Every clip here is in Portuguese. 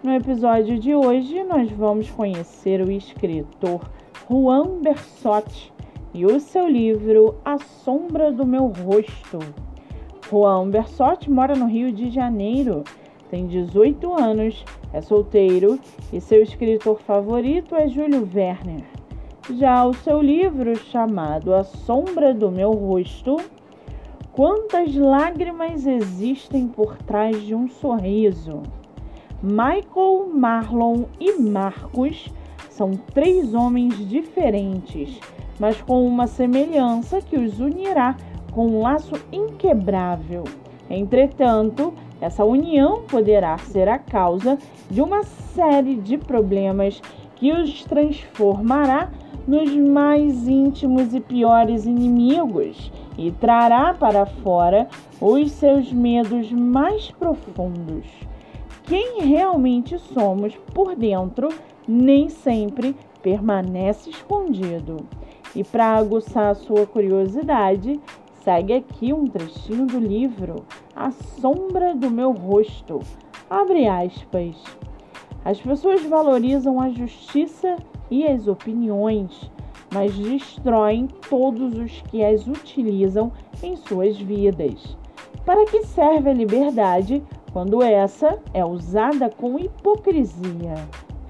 No episódio de hoje, nós vamos conhecer o escritor Juan Bersotti e o seu livro A Sombra do Meu Rosto. Juan Bersotti mora no Rio de Janeiro, tem 18 anos, é solteiro e seu escritor favorito é Júlio Werner. Já o seu livro, chamado A Sombra do Meu Rosto, quantas lágrimas existem por trás de um sorriso? Michael, Marlon e Marcos são três homens diferentes, mas com uma semelhança que os unirá com um laço inquebrável. Entretanto, essa união poderá ser a causa de uma série de problemas que os transformará nos mais íntimos e piores inimigos e trará para fora os seus medos mais profundos quem realmente somos por dentro nem sempre permanece escondido. E para aguçar a sua curiosidade, segue aqui um trechinho do livro A Sombra do Meu Rosto. Abre aspas. As pessoas valorizam a justiça e as opiniões, mas destroem todos os que as utilizam em suas vidas. Para que serve a liberdade quando essa é usada com hipocrisia.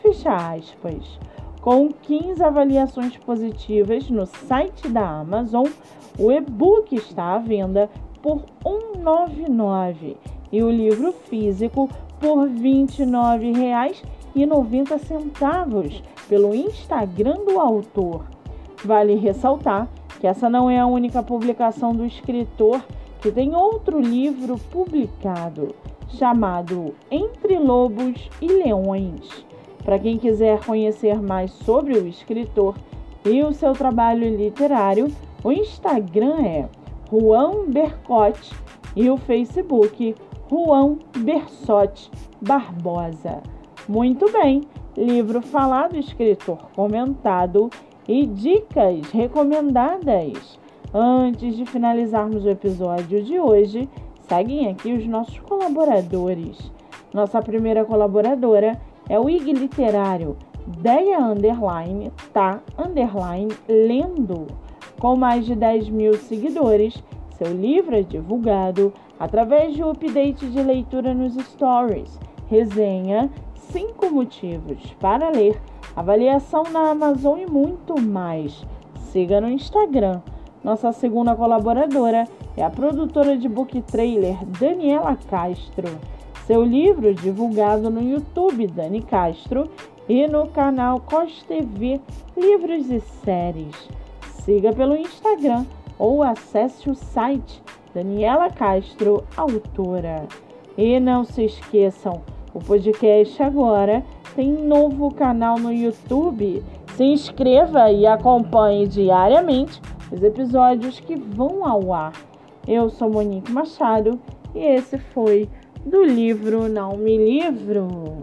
Fecha aspas. Com 15 avaliações positivas no site da Amazon, o e-book está à venda por R$ 1,99 e o livro físico por R$ 29,90 pelo Instagram do autor. Vale ressaltar que essa não é a única publicação do escritor que tem outro livro publicado chamado Entre Lobos e Leões. Para quem quiser conhecer mais sobre o escritor e o seu trabalho literário, o Instagram é Juan Bercotte e o Facebook Juan Bersotti Barbosa. Muito bem, livro falado, escritor comentado e dicas recomendadas. Antes de finalizarmos o episódio de hoje, Seguem aqui os nossos colaboradores. Nossa primeira colaboradora é o IG Literário, Deia Underline, tá Underline Lendo. Com mais de 10 mil seguidores, seu livro é divulgado através de um update de leitura nos stories, resenha, 5 motivos para ler, avaliação na Amazon e muito mais. Siga no Instagram. Nossa segunda colaboradora é a produtora de book trailer Daniela Castro. Seu livro divulgado no YouTube Dani Castro e no canal COS TV Livros e Séries. Siga pelo Instagram ou acesse o site Daniela Castro, autora. E não se esqueçam, o podcast agora tem novo canal no YouTube. Se inscreva e acompanhe diariamente os episódios que vão ao ar. Eu sou Monique Machado e esse foi do livro Não Me Livro.